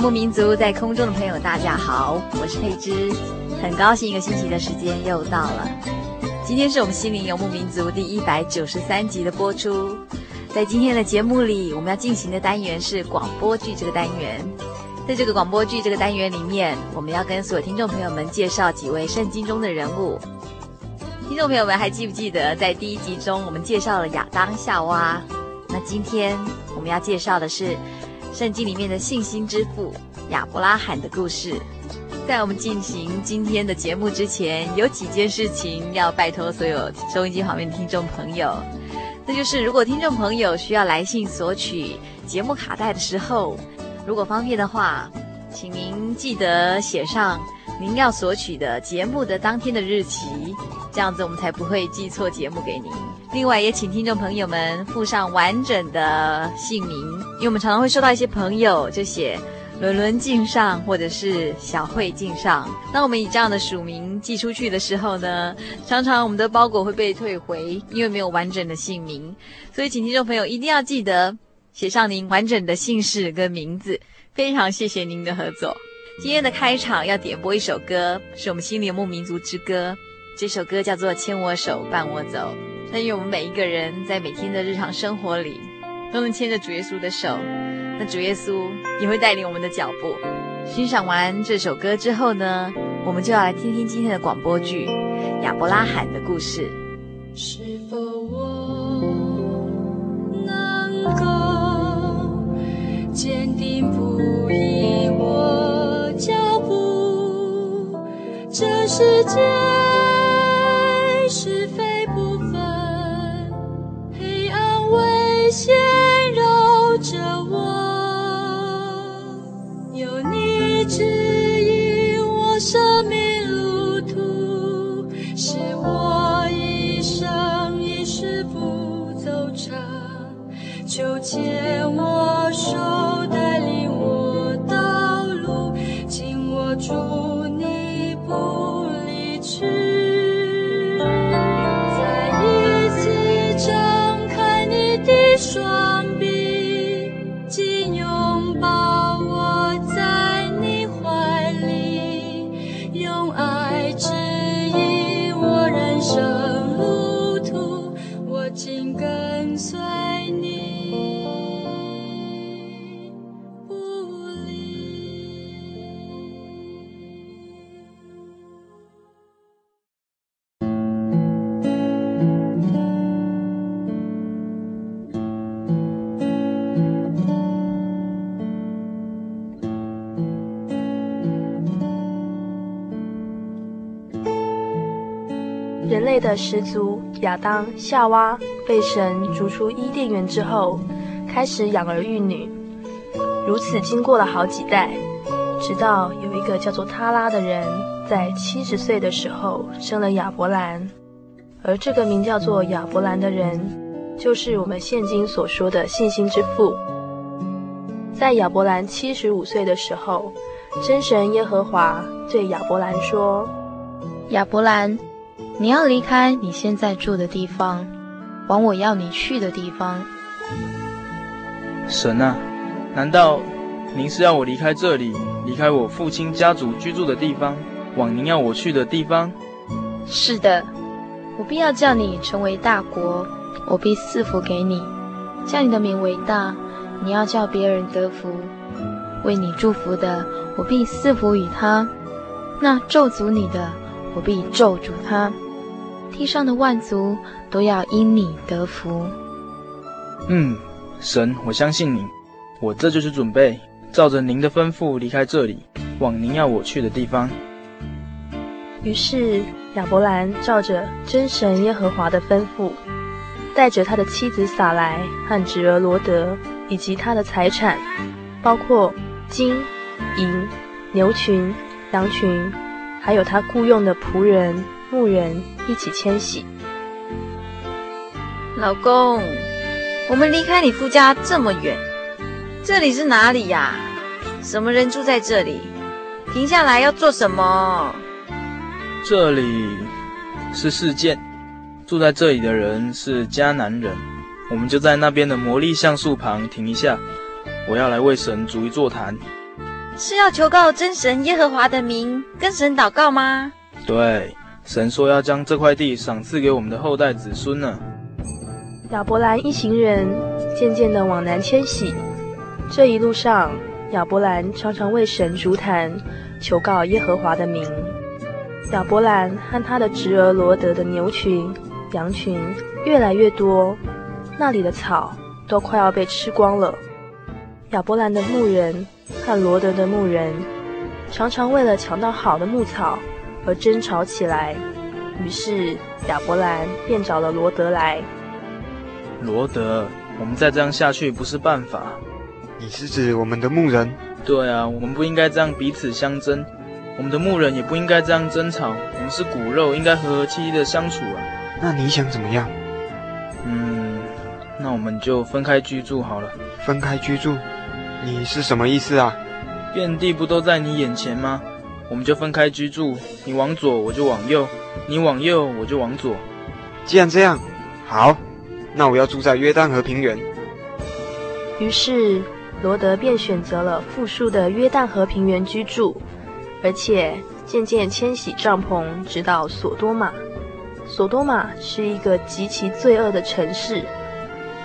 游牧民族在空中的朋友，大家好，我是佩芝，很高兴一个星期的时间又到了。今天是我们心灵游牧民族第一百九十三集的播出。在今天的节目里，我们要进行的单元是广播剧这个单元。在这个广播剧这个单元里面，我们要跟所有听众朋友们介绍几位圣经中的人物。听众朋友们还记不记得，在第一集中我们介绍了亚当夏娃？那今天我们要介绍的是。圣经里面的信心之父亚伯拉罕的故事。在我们进行今天的节目之前，有几件事情要拜托所有收音机旁边的听众朋友，那就是如果听众朋友需要来信索取节目卡带的时候，如果方便的话，请您记得写上您要索取的节目的当天的日期，这样子我们才不会寄错节目给您。另外，也请听众朋友们附上完整的姓名，因为我们常常会收到一些朋友就写“伦伦敬上”或者是“小慧敬上”。当我们以这样的署名寄出去的时候呢，常常我们的包裹会被退回，因为没有完整的姓名。所以，请听众朋友一定要记得写上您完整的姓氏跟名字。非常谢谢您的合作。今天的开场要点播一首歌，是我们心灵游牧民族之歌。这首歌叫做《牵我手，伴我走》。那因为我们每一个人在每天的日常生活里，都能牵着主耶稣的手，那主耶稣也会带领我们的脚步。欣赏完这首歌之后呢，我们就要来听听今天的广播剧《亚伯拉罕的故事》。世界是非不分黑暗危险的始祖亚当、夏娃被神逐出伊甸园之后，开始养儿育女，如此经过了好几代，直到有一个叫做他拉的人，在七十岁的时候生了亚伯兰，而这个名叫做亚伯兰的人，就是我们现今所说的信心之父。在亚伯兰七十五岁的时候，真神耶和华对亚伯兰说：“亚伯兰，你要离开你现在住的地方，往我要你去的地方。神啊，难道您是要我离开这里，离开我父亲家族居住的地方，往您要我去的地方？是的，我必要叫你成为大国，我必赐福给你，叫你的名为大，你要叫别人得福。为你祝福的，我必赐福与他；那咒诅你的，我必咒诅他。地上的万族都要因你得福。嗯，神，我相信你，我这就是准备，照着您的吩咐离开这里，往您要我去的地方。于是亚伯兰照着真神耶和华的吩咐，带着他的妻子撒莱和侄儿罗德，以及他的财产，包括金、银、牛群、羊群。还有他雇佣的仆人、牧人一起迁徙。老公，我们离开你夫家这么远，这里是哪里呀？什么人住在这里？停下来要做什么？这里是世界，住在这里的人是迦南人。我们就在那边的魔力橡树旁停一下，我要来为神筑一座坛。是要求告真神耶和华的名，跟神祷告吗？对，神说要将这块地赏赐给我们的后代子孙呢。亚伯兰一行人渐渐地往南迁徙，这一路上，亚伯兰常常为神筑坛，求告耶和华的名。亚伯兰和他的侄儿罗德的牛群、羊群越来越多，那里的草都快要被吃光了。亚伯兰的牧人。和罗德的牧人常常为了抢到好的牧草而争吵起来，于是亚伯兰便找了罗德来。罗德，我们再这样下去不是办法。你是指我们的牧人？对啊，我们不应该这样彼此相争，我们的牧人也不应该这样争吵。我们是骨肉，应该和和气气的相处啊。那你想怎么样？嗯，那我们就分开居住好了。分开居住？你是什么意思啊？遍地不都在你眼前吗？我们就分开居住，你往左我就往右，你往右我就往左。既然这样，好，那我要住在约旦河平原。于是罗德便选择了富庶的约旦河平原居住，而且渐渐迁徙帐篷，直到所多玛。所多玛是一个极其罪恶的城市，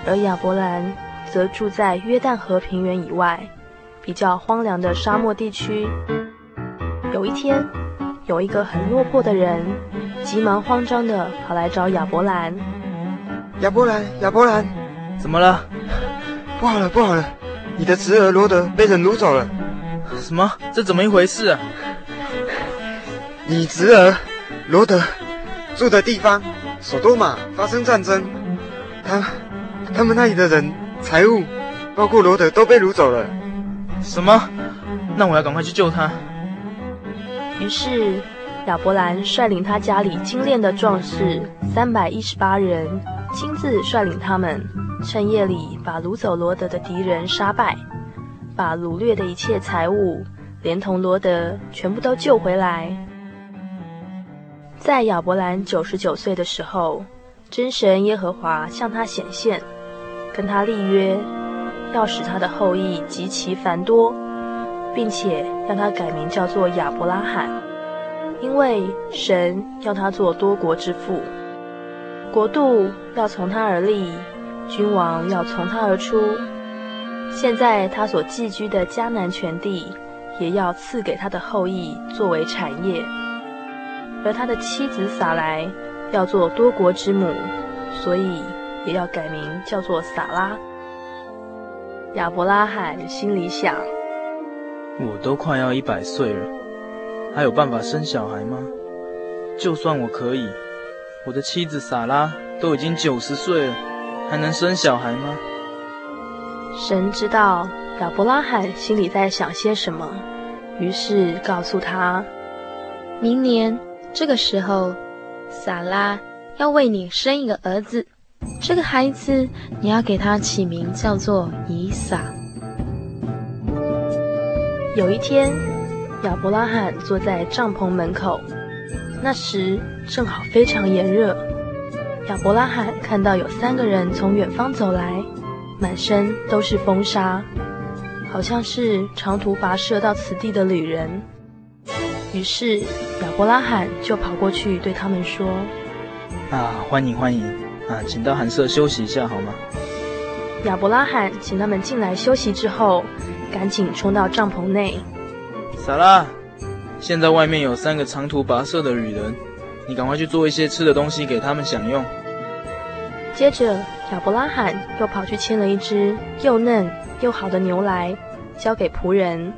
而亚伯兰。则住在约旦河平原以外，比较荒凉的沙漠地区。有一天，有一个很落魄的人，急忙慌张地跑来找亚伯兰。亚伯兰，亚伯兰，怎么了？不好了，不好了！你的侄儿罗德被人掳走了。什么？这怎么一回事啊？你侄儿罗德住的地方，所多玛发生战争，他他们那里的人。财物，包括罗德都被掳走了。什么？那我要赶快去救他。于是亚伯兰率领他家里精练的壮士三百一十八人，亲自率领他们，趁夜里把掳走罗德的敌人杀败，把掳掠的一切财物，连同罗德全部都救回来。在亚伯兰九十九岁的时候，真神耶和华向他显现。跟他立约，要使他的后裔极其繁多，并且让他改名叫做亚伯拉罕，因为神要他做多国之父，国度要从他而立，君王要从他而出。现在他所寄居的迦南全地，也要赐给他的后裔作为产业，而他的妻子撒莱要做多国之母，所以。也要改名叫做撒拉。亚伯拉罕心里想：我都快要一百岁了，还有办法生小孩吗？就算我可以，我的妻子撒拉都已经九十岁了，还能生小孩吗？神知道亚伯拉罕心里在想些什么，于是告诉他：明年这个时候，撒拉要为你生一个儿子。这个孩子，你要给他起名叫做以撒。有一天，亚伯拉罕坐在帐篷门口，那时正好非常炎热。亚伯拉罕看到有三个人从远方走来，满身都是风沙，好像是长途跋涉到此地的旅人。于是亚伯拉罕就跑过去对他们说：“啊，欢迎欢迎啊，请到寒舍休息一下好吗？”亚伯拉罕请他们进来休息之后，赶紧冲到帐篷内。撒拉。现在外面有三个长途跋涉的旅人，你赶快去做一些吃的东西给他们享用。接着，亚伯拉罕又跑去牵了一只又嫩又好的牛来，交给仆人。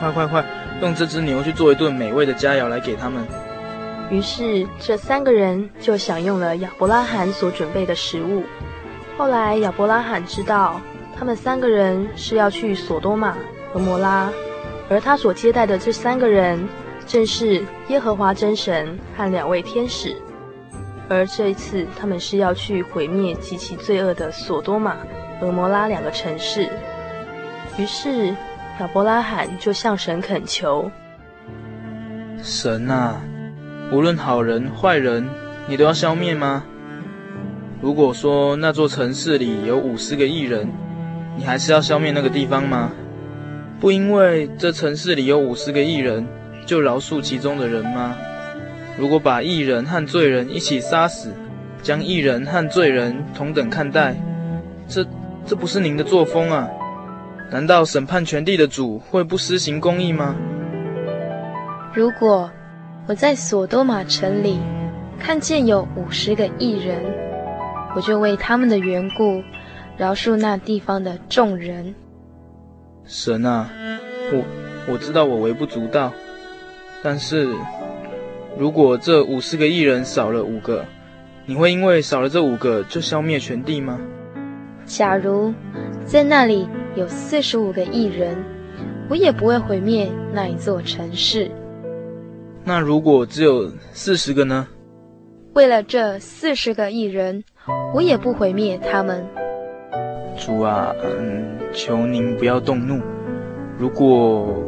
快快快，用这只牛去做一顿美味的佳肴来给他们。于是，这三个人就享用了亚伯拉罕所准备的食物。后来，亚伯拉罕知道他们三个人是要去索多玛、和摩拉。而他所接待的这三个人，正是耶和华真神和两位天使。而这一次，他们是要去毁灭极其罪恶的索多玛、和摩拉两个城市。于是，亚伯拉罕就向神恳求：“神啊，无论好人坏人，你都要消灭吗？如果说那座城市里有五十个义人，你还是要消灭那个地方吗？”不因为这城市里有五十个义人，就饶恕其中的人吗？如果把义人和罪人一起杀死，将义人和罪人同等看待，这这不是您的作风啊？难道审判全地的主会不施行公义吗？如果我在索多玛城里看见有五十个义人，我就为他们的缘故饶恕那地方的众人。神啊，我我知道我微不足道，但是如果这五十个艺人少了五个，你会因为少了这五个就消灭全地吗？假如在那里有四十五个艺人，我也不会毁灭那一座城市。那如果只有四十个呢？为了这四十个艺人，我也不毁灭他们。主啊，嗯，求您不要动怒。如果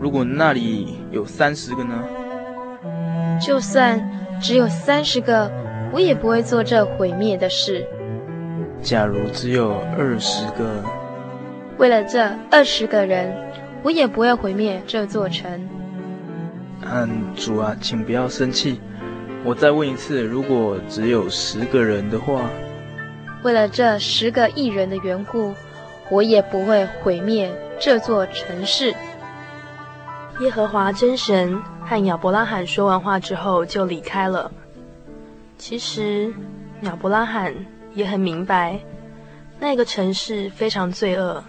如果那里有三十个呢？就算只有三十个，我也不会做这毁灭的事。假如只有二十个，为了这二十个人，我也不会毁灭这座城。嗯，主啊，请不要生气。我再问一次，如果只有十个人的话。为了这十个义人的缘故，我也不会毁灭这座城市。耶和华真神和亚伯拉罕说完话之后，就离开了。其实，亚伯拉罕也很明白，那个城市非常罪恶，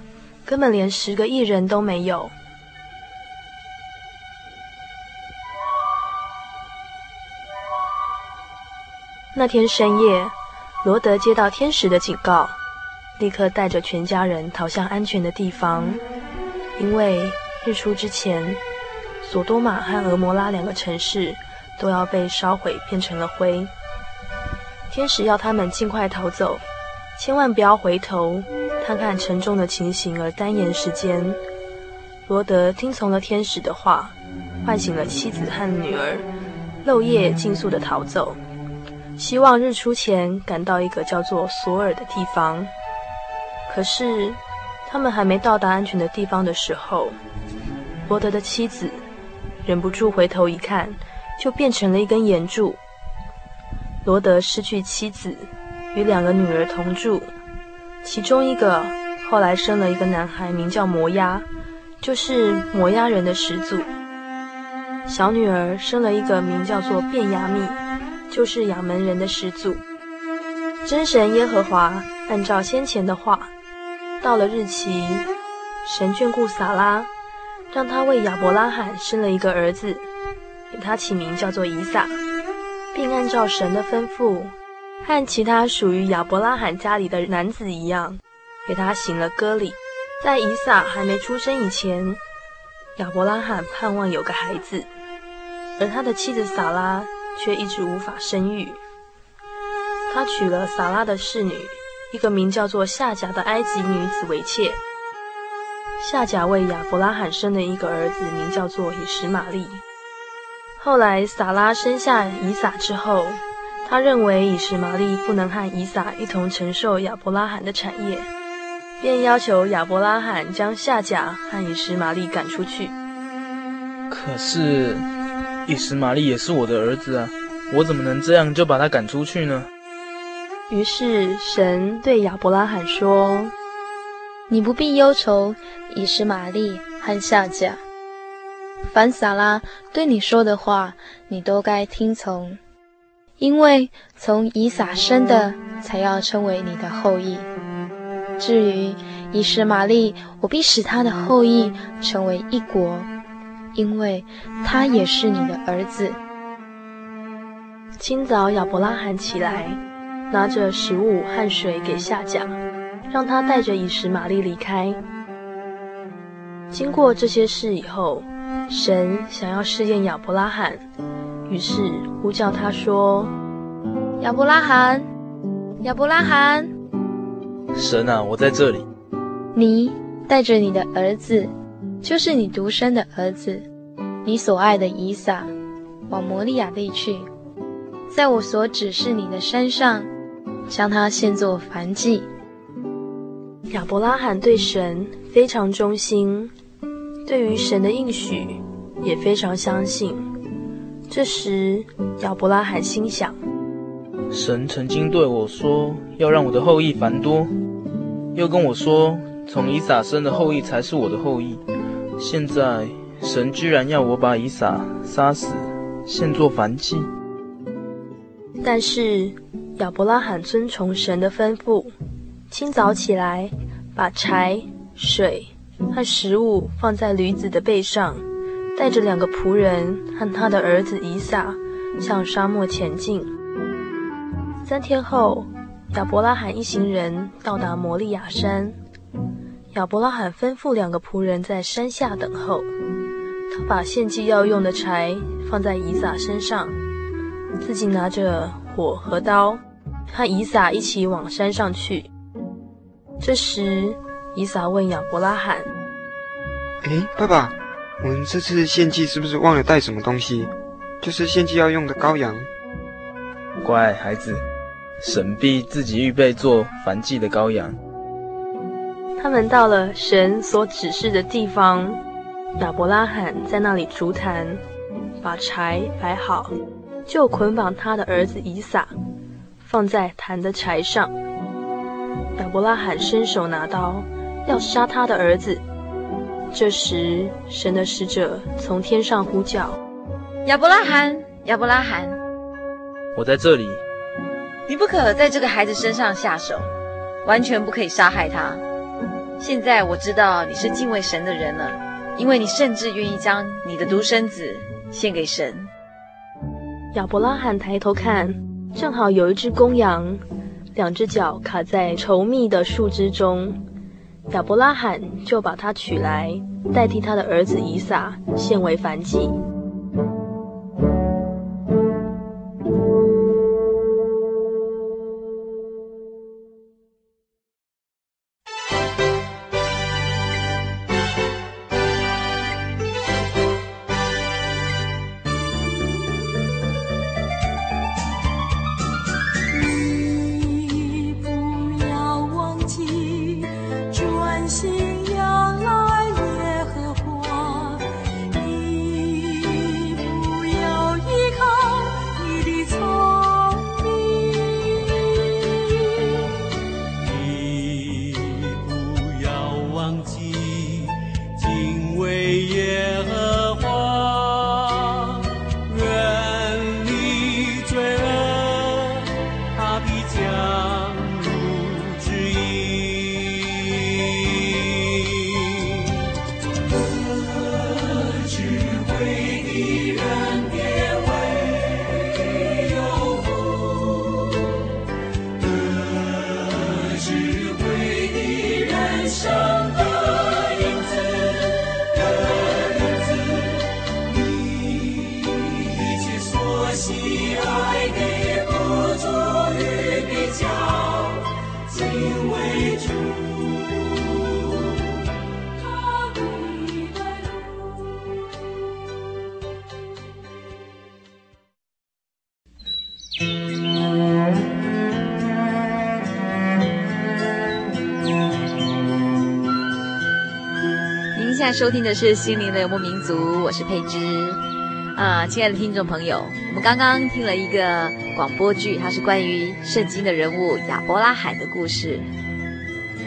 根本连十个义人都没有。那天深夜。罗德接到天使的警告，立刻带着全家人逃向安全的地方，因为日出之前，索多玛和俄摩拉两个城市都要被烧毁，变成了灰。天使要他们尽快逃走，千万不要回头看看沉重的情形而耽延时间。罗德听从了天使的话，唤醒了妻子和女儿，漏夜尽速地逃走。希望日出前赶到一个叫做索尔的地方。可是，他们还没到达安全的地方的时候，罗德的妻子忍不住回头一看，就变成了一根岩柱。罗德失去妻子，与两个女儿同住，其中一个后来生了一个男孩，名叫摩押，就是摩押人的始祖。小女儿生了一个名叫做便雅悯。就是亚门人的始祖。真神耶和华按照先前的话，到了日期，神眷顾撒拉，让他为亚伯拉罕生了一个儿子，给他起名叫做以撒，并按照神的吩咐，和其他属于亚伯拉罕家里的男子一样，给他行了割礼。在以撒还没出生以前，亚伯拉罕盼望有个孩子，而他的妻子撒拉。却一直无法生育。他娶了撒拉的侍女，一个名叫做夏甲的埃及女子为妾。夏甲为亚伯拉罕生了一个儿子，名叫做以实玛利。后来撒拉生下以撒之后，他认为以实玛利不能和以撒一同承受亚伯拉罕的产业，便要求亚伯拉罕将夏甲和以实玛利赶出去。可是以实玛利也是我的儿子啊，我怎么能这样就把他赶出去呢？于是神对亚伯拉罕说：“你不必忧愁以实玛利和夏甲。”凡撒拉对你说的话，你都该听从，因为从以撒生的才要称为你的后裔。至于以实玛利，我必使他的后裔成为一国，因为他也是你的儿子。清早，亚伯拉罕起来，拿着食物和水给夏甲，让他带着以实玛利离开。经过这些事以后，神想要试验亚伯拉罕，于是呼叫他说：“亚伯拉罕，亚伯拉罕。”神啊，我在这里。你带着你的儿子，就是你独生的儿子，你所爱的以撒，往摩利亚地去，在我所指示你的山上，将他献作燔祭。亚伯拉罕对神非常忠心。对于神的应许也非常相信。这时，亚伯拉罕心想：神曾经对我说要让我的后裔繁多，又跟我说从以撒生的后裔才是我的后裔。现在，神居然要我把以撒杀死，献作燔祭。但是，亚伯拉罕遵从神的吩咐，清早起来，把柴、水。和食物放在驴子的背上，带着两个仆人和他的儿子以撒向沙漠前进。三天后，亚伯拉罕一行人到达摩利亚山。亚伯拉罕吩咐两个仆人在山下等候，他把献祭要用的柴放在以撒身上，自己拿着火和刀，和以撒一起往山上去。这时，以撒问亚伯拉罕：“诶，爸爸，我们这次献祭是不是忘了带什么东西？就是献祭要用的羔羊。”乖孩子，神必自己预备做燔祭的羔羊。他们到了神所指示的地方，亚伯拉罕在那里筑坛，把柴摆好，就捆绑他的儿子以撒，放在坛的柴上。亚伯拉罕伸手拿刀。要杀他的儿子。这时，神的使者从天上呼叫：“亚伯拉罕，亚伯拉罕，我在这里。你不可在这个孩子身上下手，完全不可以杀害他。现在我知道你是敬畏神的人了，因为你甚至愿意将你的独生子献给神。”亚伯拉罕抬头看，正好有一只公羊，两只脚卡在稠密的树枝中。亚伯拉罕就把它取来，代替他的儿子以撒，献为燔祭。收听的是《心灵的游牧民族》，我是佩芝。啊，亲爱的听众朋友，我们刚刚听了一个广播剧，它是关于圣经的人物亚伯拉罕的故事。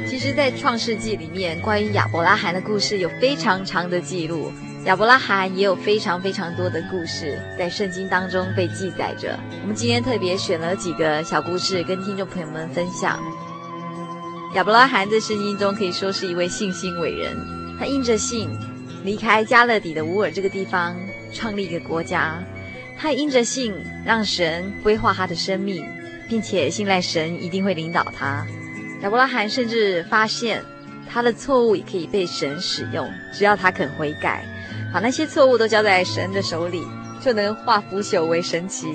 其实，在《创世纪》里面，关于亚伯拉罕的故事有非常长的记录。亚伯拉罕也有非常非常多的故事在圣经当中被记载着。我们今天特别选了几个小故事跟听众朋友们分享。亚伯拉罕在圣经中可以说是一位信心伟人，他因着信离开迦勒底的乌尔这个地方，创立一个国家。他因着信让神规划他的生命，并且信赖神一定会领导他。亚伯拉罕甚至发现他的错误也可以被神使用，只要他肯悔改。把那些错误都交在神的手里，就能化腐朽为神奇。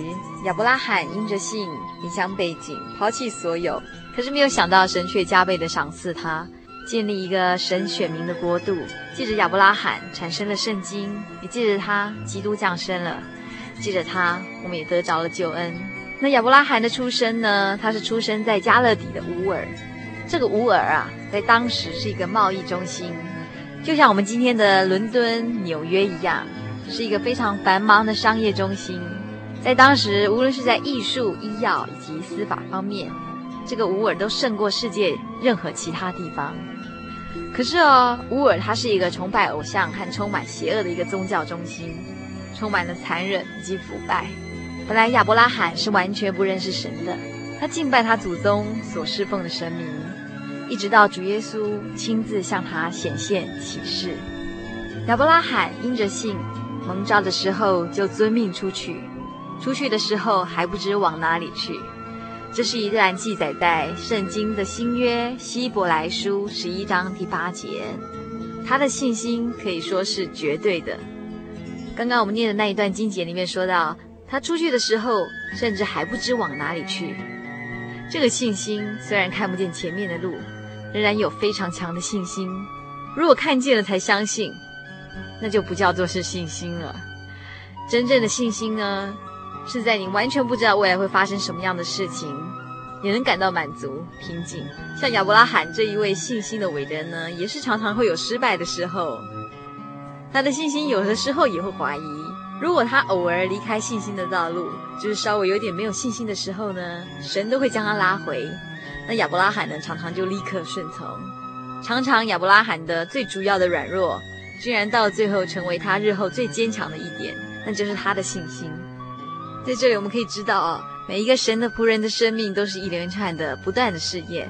亚伯拉罕因着信离乡背井，抛弃所有，可是没有想到神却加倍的赏赐他，建立一个神选民的国度。借着亚伯拉罕产生了圣经，也借着他基督降生了，借着他我们也得着了救恩。那亚伯拉罕的出生呢？他是出生在加勒底的乌尔，这个乌尔啊，在当时是一个贸易中心。就像我们今天的伦敦、纽约一样，是一个非常繁忙的商业中心。在当时，无论是在艺术、医药以及司法方面，这个乌尔都胜过世界任何其他地方。可是哦，乌尔它是一个崇拜偶像和充满邪恶的一个宗教中心，充满了残忍以及腐败。本来亚伯拉罕是完全不认识神的，他敬拜他祖宗所侍奉的神明。一直到主耶稣亲自向他显现启示，亚伯拉罕因着信蒙召的时候就遵命出去，出去的时候还不知往哪里去。这是一段记载在圣经的新约希伯来书十一章第八节。他的信心可以说是绝对的。刚刚我们念的那一段经节里面说到，他出去的时候甚至还不知往哪里去。这个信心虽然看不见前面的路。仍然有非常强的信心。如果看见了才相信，那就不叫做是信心了。真正的信心呢，是在你完全不知道未来会发生什么样的事情，也能感到满足、平静。像亚伯拉罕这一位信心的伟人呢，也是常常会有失败的时候。他的信心有的时候也会怀疑。如果他偶尔离开信心的道路，就是稍微有点没有信心的时候呢，神都会将他拉回。那亚伯拉罕呢，常常就立刻顺从。常常亚伯拉罕的最主要的软弱，居然到最后成为他日后最坚强的一点，那就是他的信心。在这里我们可以知道啊，每一个神的仆人的生命都是一连串的不断的试验。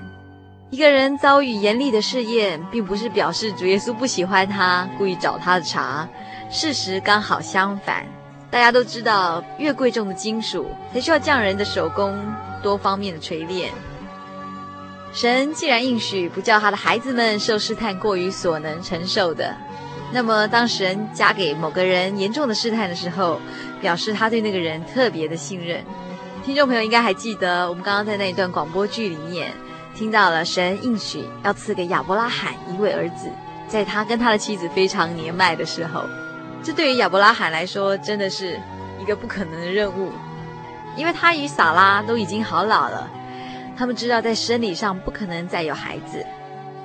一个人遭遇严厉的试验，并不是表示主耶稣不喜欢他，故意找他的茬。事实刚好相反。大家都知道，越贵重的金属，才需要匠人的手工多方面的锤炼。神既然应许不叫他的孩子们受试探过于所能承受的，那么当神加给某个人严重的试探的时候，表示他对那个人特别的信任。听众朋友应该还记得，我们刚刚在那一段广播剧里面听到了神应许要赐给亚伯拉罕一位儿子，在他跟他的妻子非常年迈的时候，这对于亚伯拉罕来说真的是一个不可能的任务，因为他与撒拉都已经好老了。他们知道在生理上不可能再有孩子，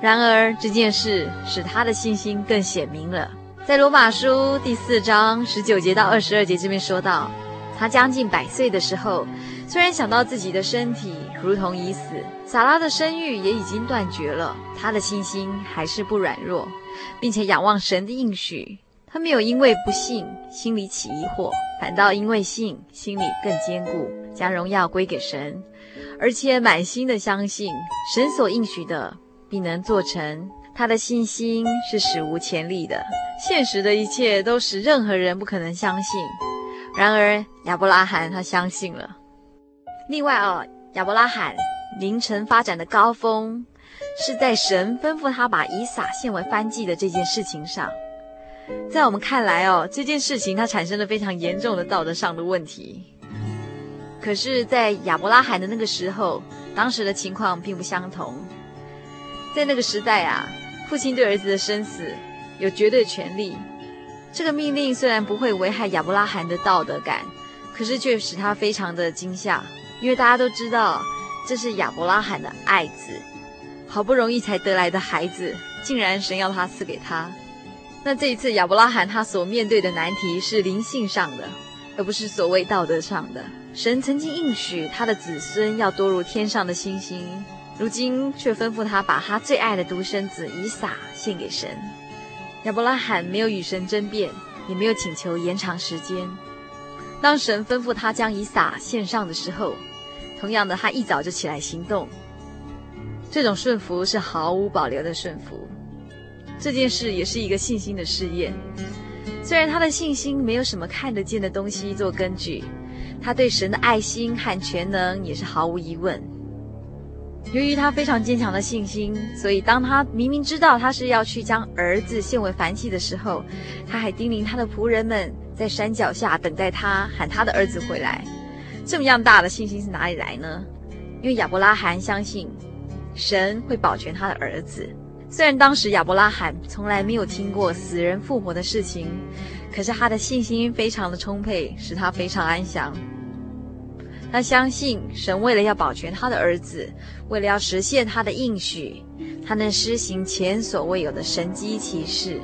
然而这件事使他的信心更显明了。在罗马书第四章十九节到二十二节这边说到，他将近百岁的时候，虽然想到自己的身体如同已死，撒拉的生育也已经断绝了，他的信心还是不软弱，并且仰望神的应许。他没有因为不信心里起疑惑，反倒因为信心里更坚固，将荣耀归给神。而且满心的相信神所应许的必能做成，他的信心是史无前例的。现实的一切都使任何人不可能相信，然而亚伯拉罕他相信了。另外哦，亚伯拉罕灵城发展的高峰是在神吩咐他把以撒献为燔祭的这件事情上。在我们看来哦，这件事情它产生了非常严重的道德上的问题。可是，在亚伯拉罕的那个时候，当时的情况并不相同。在那个时代啊，父亲对儿子的生死有绝对权利。这个命令虽然不会危害亚伯拉罕的道德感，可是却使他非常的惊吓，因为大家都知道这是亚伯拉罕的爱子，好不容易才得来的孩子，竟然神要他赐给他。那这一次亚伯拉罕他所面对的难题是灵性上的，而不是所谓道德上的。神曾经应许他的子孙要多如天上的星星，如今却吩咐他把他最爱的独生子以撒献给神。亚伯拉罕没有与神争辩，也没有请求延长时间。当神吩咐他将以撒献上的时候，同样的，他一早就起来行动。这种顺服是毫无保留的顺服。这件事也是一个信心的试验。虽然他的信心没有什么看得见的东西做根据，他对神的爱心和全能也是毫无疑问。由于他非常坚强的信心，所以当他明明知道他是要去将儿子献为燔祭的时候，他还叮咛他的仆人们在山脚下等待他，喊他的儿子回来。这么样大的信心是哪里来呢？因为亚伯拉罕相信神会保全他的儿子。虽然当时亚伯拉罕从来没有听过死人复活的事情，可是他的信心非常的充沛，使他非常安详。他相信神为了要保全他的儿子，为了要实现他的应许，他能施行前所未有的神迹奇事。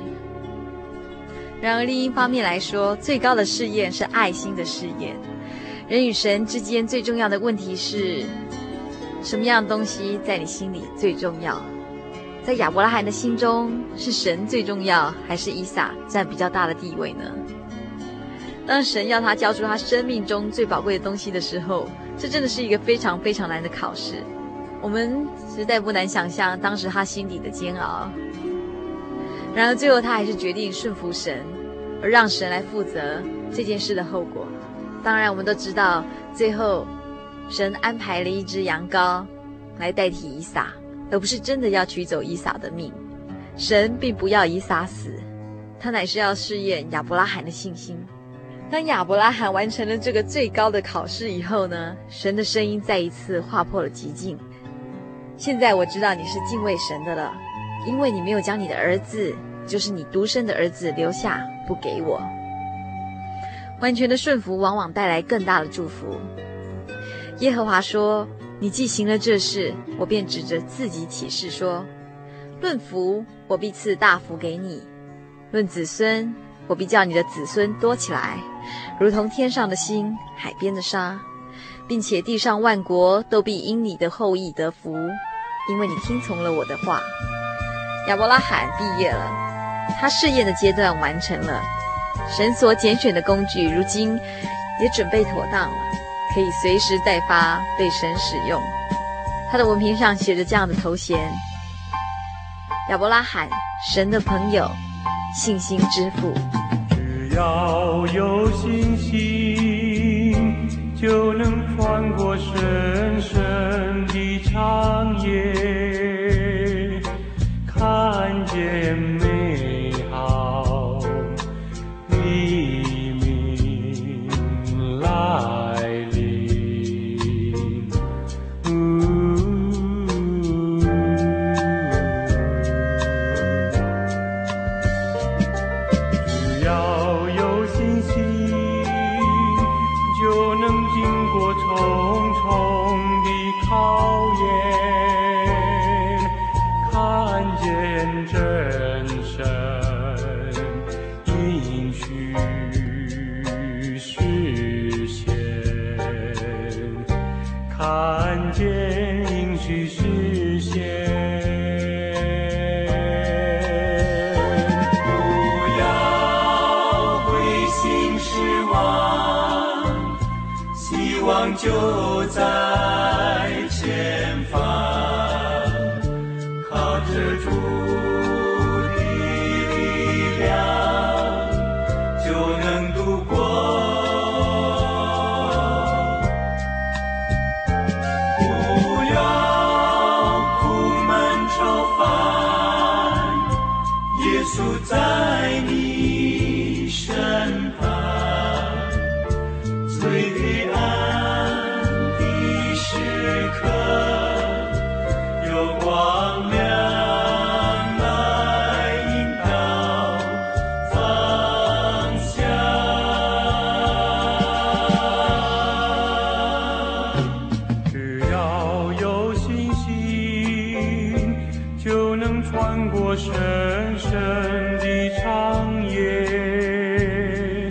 然而另一方面来说，最高的试验是爱心的试验。人与神之间最重要的问题是，什么样的东西在你心里最重要？在亚伯拉罕的心中，是神最重要，还是以撒占比较大的地位呢？当神要他交出他生命中最宝贵的东西的时候，这真的是一个非常非常难的考试。我们实在不难想象当时他心底的煎熬。然而最后他还是决定顺服神，而让神来负责这件事的后果。当然，我们都知道，最后神安排了一只羊羔来代替以撒。而不是真的要取走以撒的命，神并不要以撒死，他乃是要试验亚伯拉罕的信心。当亚伯拉罕完成了这个最高的考试以后呢，神的声音再一次划破了寂静。现在我知道你是敬畏神的了，因为你没有将你的儿子，就是你独生的儿子留下不给我。完全的顺服往往带来更大的祝福。耶和华说。你既行了这事，我便指着自己起誓说：论福，我必赐大福给你；论子孙，我必叫你的子孙多起来，如同天上的星、海边的沙，并且地上万国都必因你的后裔得福，因为你听从了我的话。亚伯拉罕毕业了，他试验的阶段完成了，神所拣选的工具如今也准备妥当了。可以随时待发，被神使用。他的文凭上写着这样的头衔：亚伯拉罕，神的朋友，信心之父。只要有信心，就能穿过深深的长夜，就就能穿过深深的长夜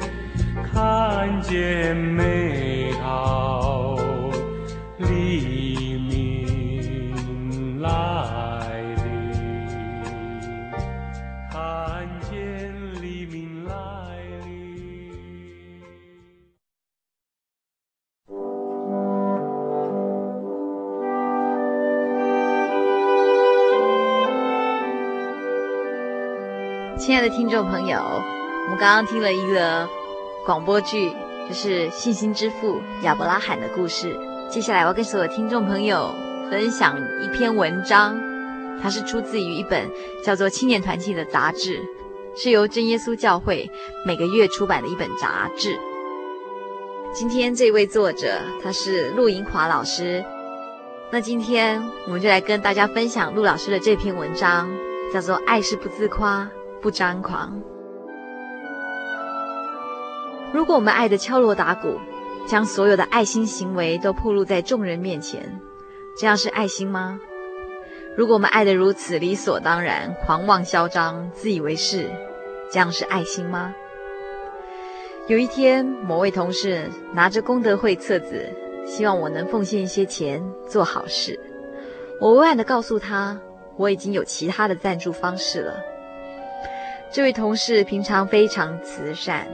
看见美听众朋友，我们刚刚听了一个广播剧，就是信心之父亚伯拉罕的故事。接下来我要跟所有听众朋友分享一篇文章，它是出自于一本叫做《青年团契》的杂志，是由真耶稣教会每个月出版的一本杂志。今天这位作者他是陆银华老师，那今天我们就来跟大家分享陆老师的这篇文章，叫做《爱是不自夸，不张狂》。如果我们爱得敲锣打鼓，将所有的爱心行为都暴露在众人面前，这样是爱心吗？如果我们爱得如此理所当然，狂妄嚣张，自以为是，这样是爱心吗？有一天，某位同事拿着功德会册子，希望我能奉献一些钱做好事。我委婉地告诉他，我已经有其他的赞助方式了。这位同事平常非常慈善，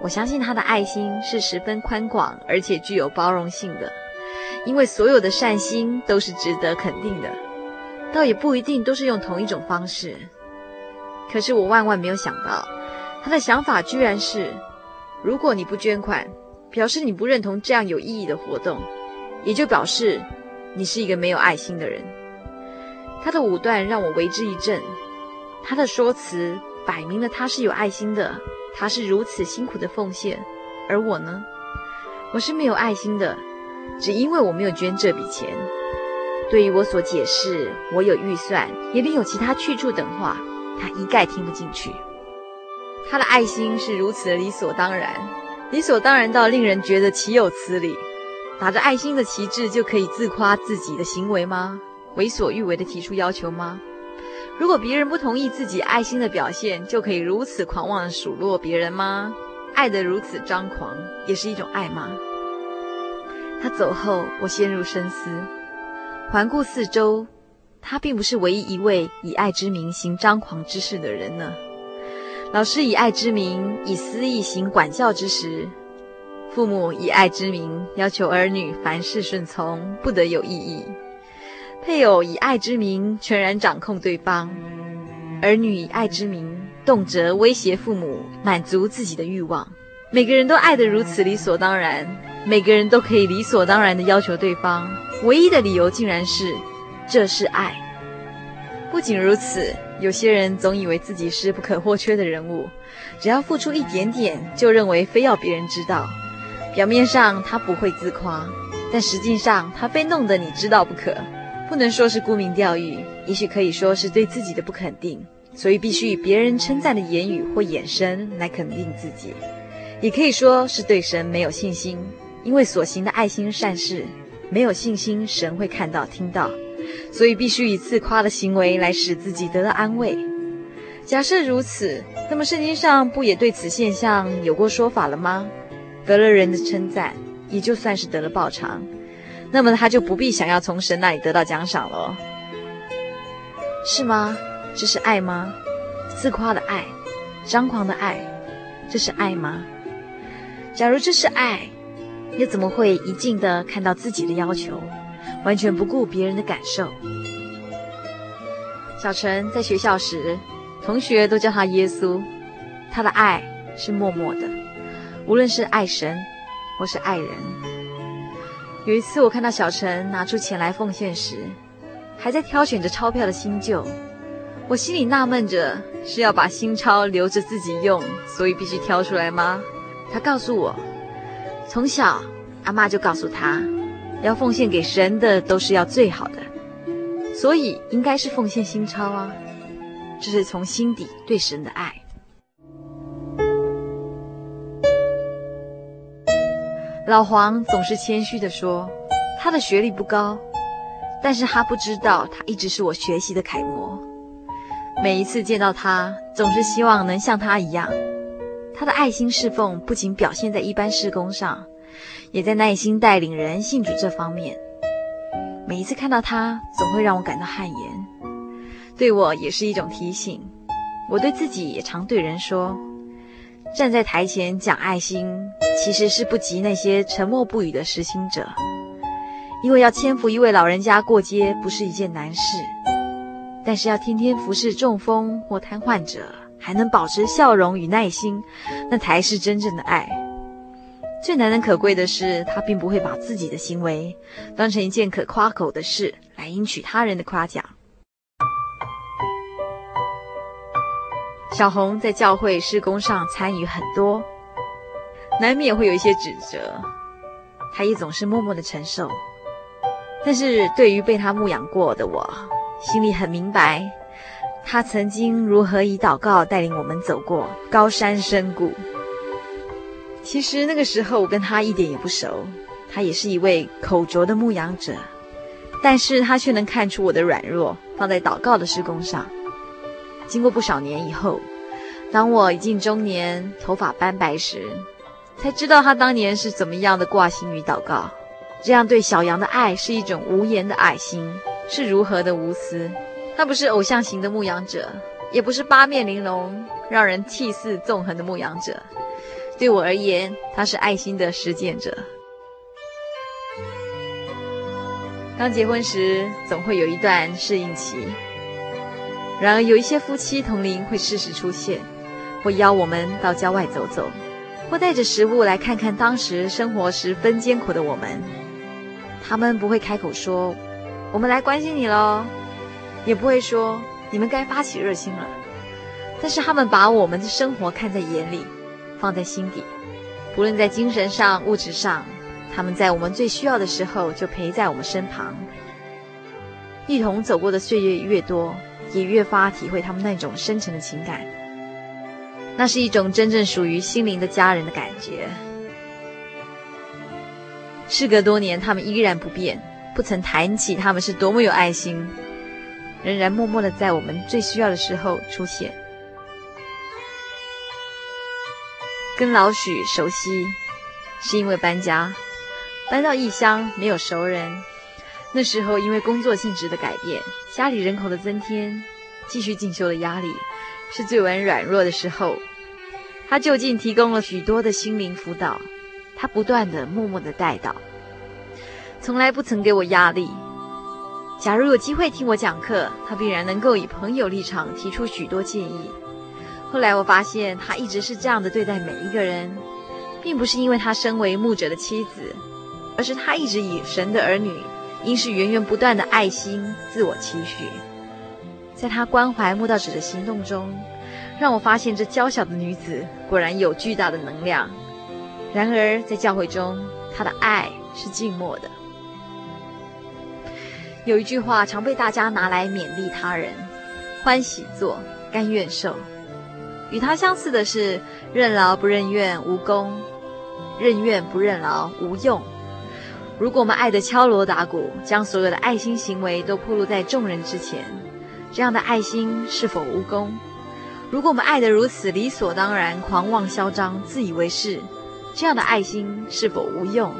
我相信他的爱心是十分宽广，而且具有包容性的。因为所有的善心都是值得肯定的，倒也不一定都是用同一种方式。可是我万万没有想到，他的想法居然是。如果你不捐款，表示你不认同这样有意义的活动，也就表示你是一个没有爱心的人。他的武断让我为之一振，他的说辞摆明了他是有爱心的，他是如此辛苦的奉献，而我呢，我是没有爱心的，只因为我没有捐这笔钱。对于我所解释我有预算，也另有其他去处等话，他一概听不进去。他的爱心是如此的理所当然，理所当然到令人觉得岂有此理。打着爱心的旗帜就可以自夸自己的行为吗？为所欲为的提出要求吗？如果别人不同意自己爱心的表现，就可以如此狂妄地数落别人吗？爱得如此张狂，也是一种爱吗？他走后，我陷入深思，环顾四周，他并不是唯一一位以爱之名行张狂之事的人呢。老师以爱之名，以私意行管教之实；父母以爱之名，要求儿女凡事顺从，不得有异议；配偶以爱之名，全然掌控对方；儿女以爱之名，动辄威胁父母，满足自己的欲望。每个人都爱得如此理所当然，每个人都可以理所当然地要求对方，唯一的理由竟然是这是爱。不仅如此。有些人总以为自己是不可或缺的人物，只要付出一点点，就认为非要别人知道。表面上他不会自夸，但实际上他非弄得你知道不可。不能说是沽名钓誉，也许可以说是对自己的不肯定，所以必须以别人称赞的言语或眼神来肯定自己。也可以说是对神没有信心，因为所行的爱心善事，没有信心神会看到听到。所以必须以自夸的行为来使自己得到安慰。假设如此，那么圣经上不也对此现象有过说法了吗？得了人的称赞，也就算是得了报偿，那么他就不必想要从神那里得到奖赏了，是吗？这是爱吗？自夸的爱，张狂的爱，这是爱吗？假如这是爱，又怎么会一尽的看到自己的要求？完全不顾别人的感受。小陈在学校时，同学都叫他耶稣。他的爱是默默的，无论是爱神或是爱人。有一次，我看到小陈拿出钱来奉献时，还在挑选着钞票的新旧。我心里纳闷着，是要把新钞留着自己用，所以必须挑出来吗？他告诉我，从小阿妈就告诉他。要奉献给神的都是要最好的，所以应该是奉献新钞啊！这是从心底对神的爱。老黄总是谦虚地说，他的学历不高，但是他不知道他一直是我学习的楷模。每一次见到他，总是希望能像他一样。他的爱心侍奉不仅表现在一般事工上。也在耐心带领人信主这方面，每一次看到他，总会让我感到汗颜，对我也是一种提醒。我对自己也常对人说，站在台前讲爱心，其实是不及那些沉默不语的实行者，因为要牵扶一位老人家过街不是一件难事，但是要天天服侍中风或瘫痪者，还能保持笑容与耐心，那才是真正的爱。最难能可贵的是，他并不会把自己的行为当成一件可夸口的事来赢取他人的夸奖。小红在教会事工上参与很多，难免会有一些指责，她也总是默默的承受。但是对于被她牧养过的我，心里很明白，她曾经如何以祷告带领我们走过高山深谷。其实那个时候我跟她一点也不熟，她也是一位口拙的牧养者，但是她却能看出我的软弱，放在祷告的事工上。经过不少年以后，当我已近中年，头发斑白时，才知道他当年是怎么样的挂心与祷告。这样对小羊的爱是一种无言的爱心，是如何的无私。他不是偶像型的牧羊者，也不是八面玲珑、让人涕泗纵横的牧羊者。对我而言，他是爱心的实践者。刚结婚时，总会有一段适应期。然而，有一些夫妻同龄会适时出现，会邀我们到郊外走走，或带着食物来看看当时生活十分艰苦的我们。他们不会开口说“我们来关心你喽”，也不会说“你们该发起热心了”，但是他们把我们的生活看在眼里，放在心底。不论在精神上、物质上，他们在我们最需要的时候就陪在我们身旁。一同走过的岁月越多，也越发体会他们那种深沉的情感，那是一种真正属于心灵的家人的感觉。事隔多年，他们依然不变，不曾谈起他们是多么有爱心，仍然默默的在我们最需要的时候出现。跟老许熟悉，是因为搬家，搬到异乡，没有熟人。那时候，因为工作性质的改变，家里人口的增添，继续进修的压力，是最为软弱的时候。他就近提供了许多的心灵辅导，他不断的、默默的带导，从来不曾给我压力。假如有机会听我讲课，他必然能够以朋友立场提出许多建议。后来我发现，他一直是这样的对待每一个人，并不是因为他身为牧者的妻子，而是他一直以神的儿女。应是源源不断的爱心，自我期许，在他关怀慕道者的行动中，让我发现这娇小的女子果然有巨大的能量。然而，在教会中，她的爱是静默的。有一句话常被大家拿来勉励他人：欢喜做，甘愿受。与他相似的是，任劳不任怨无功，任怨不任劳无用。如果我们爱得敲锣打鼓，将所有的爱心行为都暴露在众人之前，这样的爱心是否无功？如果我们爱得如此理所当然、狂妄嚣张、自以为是，这样的爱心是否无用？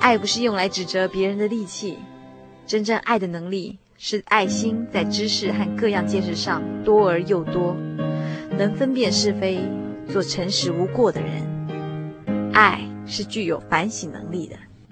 爱不是用来指责别人的利器，真正爱的能力是爱心在知识和各样见识上多而又多，能分辨是非，做诚实无过的人。爱是具有反省能力的。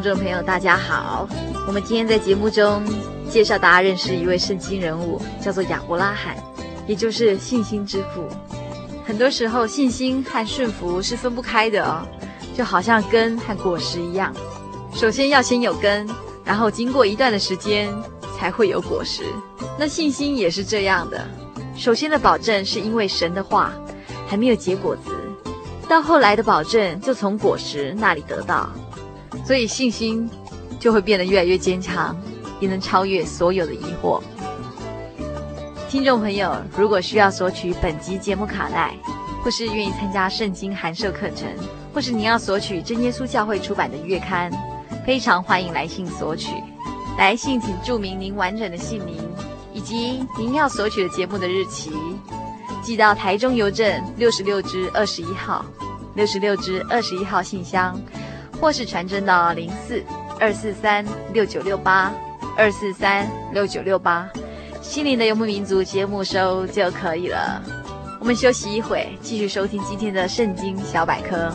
族，在空中的朋友，大家好。我们今天在节目中介绍大家认识一位圣经人物，叫做亚伯拉罕，也就是信心之父。很多时候，信心和顺服是分不开的哦，就好像根和果实一样，首先要先有根，然后经过一段的时间才会有果实。那信心也是这样的，首先的保证是因为神的话还没有结果子。到后来的保证就从果实那里得到，所以信心就会变得越来越坚强，也能超越所有的疑惑。听众朋友，如果需要索取本集节目卡带，或是愿意参加圣经函授课程，或是您要索取真耶稣教会出版的月刊，非常欢迎来信索取。来信请注明您完整的姓名以及您要索取的节目的日期。寄到台中邮政六十六支二十一号，六十六支二十一号信箱，或是传真到零四二四三六九六八二四三六九六八，心灵的游牧民族节目收就可以了。我们休息一会，继续收听今天的圣经小百科。